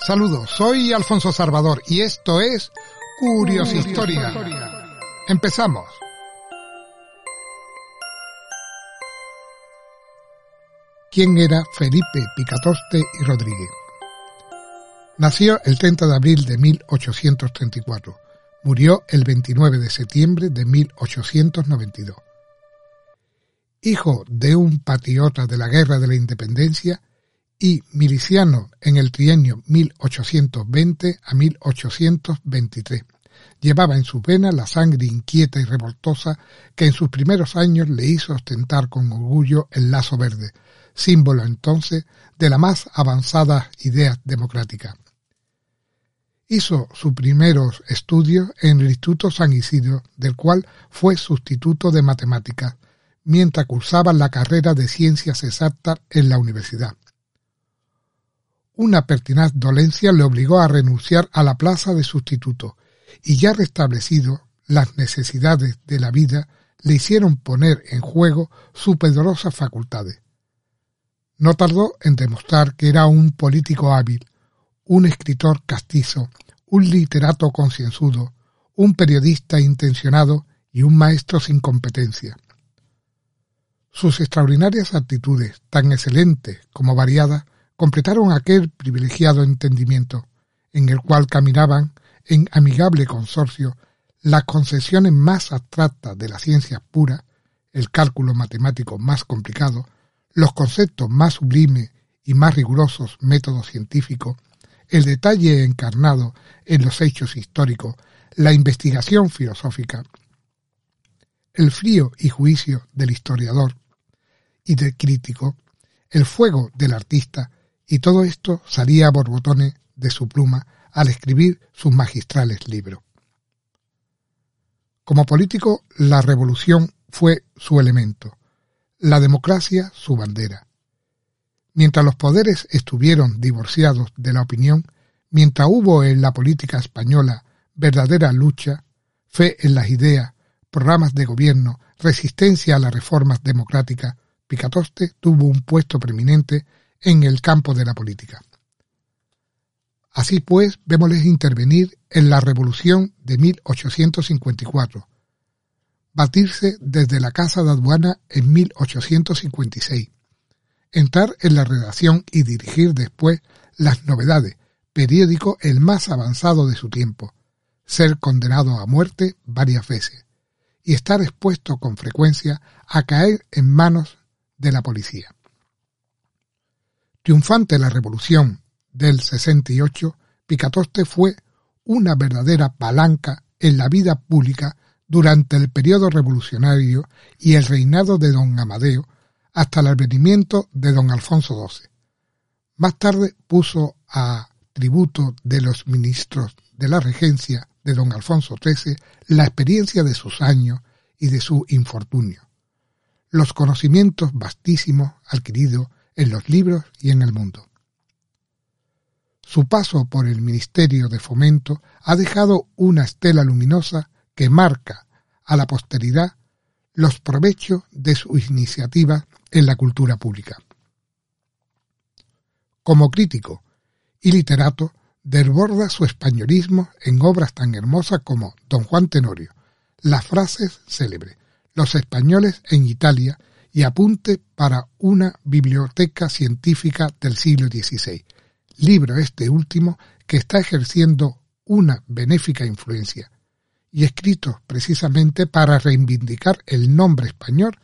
Saludos, soy Alfonso Salvador y esto es Curios Historia. Empezamos. ¿Quién era Felipe Picatoste y Rodríguez? Nació el 30 de abril de 1834. Murió el 29 de septiembre de 1892. Hijo de un patriota de la Guerra de la Independencia y miliciano en el trienio 1820 a 1823. Llevaba en sus venas la sangre inquieta y revoltosa que en sus primeros años le hizo ostentar con orgullo el lazo verde, símbolo entonces de la más avanzada idea democrática. Hizo sus primeros estudios en el Instituto San Isidro, del cual fue sustituto de matemáticas, mientras cursaba la carrera de ciencias exactas en la universidad. Una pertinaz dolencia le obligó a renunciar a la plaza de sustituto, y ya restablecido las necesidades de la vida le hicieron poner en juego sus poderosas facultades. No tardó en demostrar que era un político hábil, un escritor castizo, un literato concienzudo, un periodista intencionado y un maestro sin competencia. Sus extraordinarias actitudes, tan excelentes como variadas, completaron aquel privilegiado entendimiento, en el cual caminaban en amigable consorcio las concesiones más abstractas de la ciencia pura, el cálculo matemático más complicado, los conceptos más sublimes y más rigurosos métodos científicos, el detalle encarnado en los hechos históricos, la investigación filosófica, el frío y juicio del historiador y del crítico, el fuego del artista, y todo esto salía a borbotones de su pluma al escribir sus magistrales libros. Como político, la revolución fue su elemento, la democracia su bandera. Mientras los poderes estuvieron divorciados de la opinión, mientras hubo en la política española verdadera lucha, fe en las ideas, programas de gobierno, resistencia a las reformas democráticas, Picatoste tuvo un puesto preeminente en el campo de la política. Así pues, vémosles intervenir en la Revolución de 1854, batirse desde la Casa de Aduana en 1856, entrar en la redacción y dirigir después las novedades, periódico el más avanzado de su tiempo, ser condenado a muerte varias veces. Y estar expuesto con frecuencia a caer en manos de la policía. Triunfante la revolución del 68, Picatoste fue una verdadera palanca en la vida pública durante el periodo revolucionario y el reinado de don Amadeo hasta el advenimiento de don Alfonso XII. Más tarde puso a tributo de los ministros de la regencia de don Alfonso XIII la experiencia de sus años y de su infortunio, los conocimientos vastísimos adquiridos en los libros y en el mundo. Su paso por el Ministerio de Fomento ha dejado una estela luminosa que marca a la posteridad los provechos de su iniciativa en la cultura pública. Como crítico y literato, desborda su españolismo en obras tan hermosas como Don Juan Tenorio, las frases célebres, Los españoles en Italia y Apunte para una biblioteca científica del siglo XVI, libro este último que está ejerciendo una benéfica influencia y escrito precisamente para reivindicar el nombre español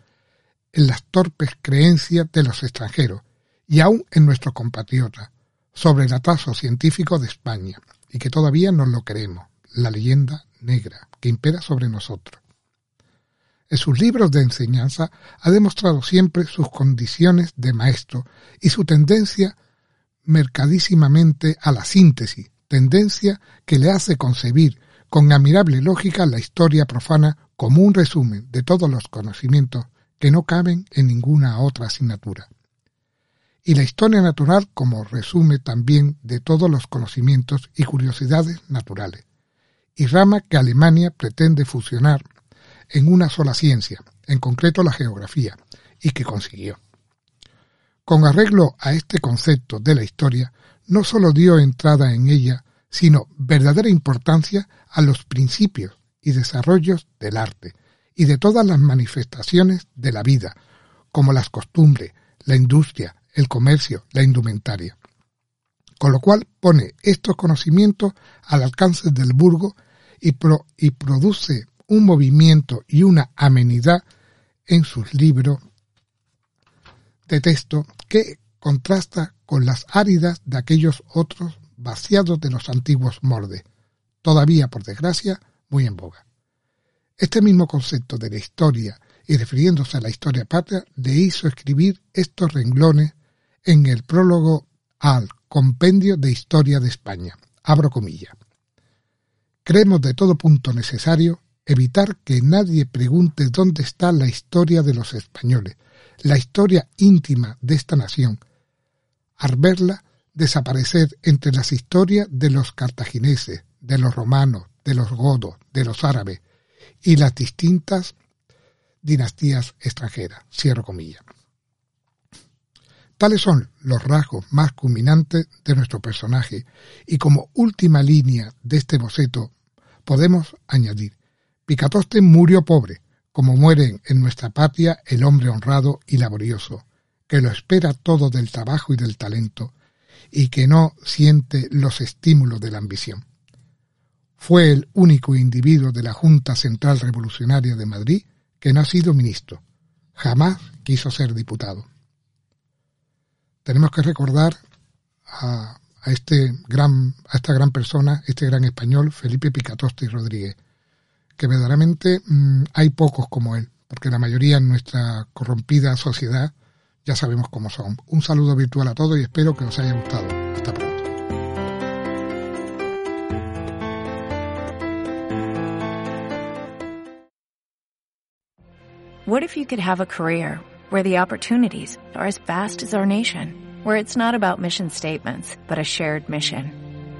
en las torpes creencias de los extranjeros y aún en nuestros compatriotas sobre el atraso científico de España y que todavía no lo creemos, la leyenda negra que impera sobre nosotros. En sus libros de enseñanza ha demostrado siempre sus condiciones de maestro y su tendencia mercadísimamente a la síntesis, tendencia que le hace concebir con admirable lógica la historia profana como un resumen de todos los conocimientos que no caben en ninguna otra asignatura. Y la historia natural como resumen también de todos los conocimientos y curiosidades naturales, y rama que Alemania pretende fusionar en una sola ciencia, en concreto la geografía, y que consiguió. Con arreglo a este concepto de la historia, no sólo dio entrada en ella, sino verdadera importancia a los principios y desarrollos del arte y de todas las manifestaciones de la vida, como las costumbres, la industria, el comercio, la indumentaria. Con lo cual pone estos conocimientos al alcance del burgo y, y produce un movimiento y una amenidad en sus libros de texto que contrasta con las áridas de aquellos otros vaciados de los antiguos mordes, todavía por desgracia muy en boga. Este mismo concepto de la historia y refiriéndose a la historia patria le hizo escribir estos renglones en el prólogo al Compendio de Historia de España. Abro comillas. Creemos de todo punto necesario evitar que nadie pregunte dónde está la historia de los españoles, la historia íntima de esta nación, al verla desaparecer entre las historias de los cartagineses, de los romanos, de los godos, de los árabes y las distintas dinastías extranjeras. Cierro comillas. Tales son los rasgos más culminantes de nuestro personaje y como última línea de este boceto podemos añadir Picatoste murió pobre, como mueren en nuestra patria el hombre honrado y laborioso, que lo espera todo del trabajo y del talento, y que no siente los estímulos de la ambición. Fue el único individuo de la Junta Central Revolucionaria de Madrid que no ha sido ministro. Jamás quiso ser diputado. Tenemos que recordar a, este gran, a esta gran persona, este gran español, Felipe Picatoste y Rodríguez, que verdaderamente mm, hay pocos como él, porque la mayoría en nuestra corrompida sociedad ya sabemos cómo son. Un saludo virtual a todos y espero que os haya gustado. Hasta pronto. What if you could have a career where the opportunities are as vast as our nation, where it's not about mission statements, but a shared mission?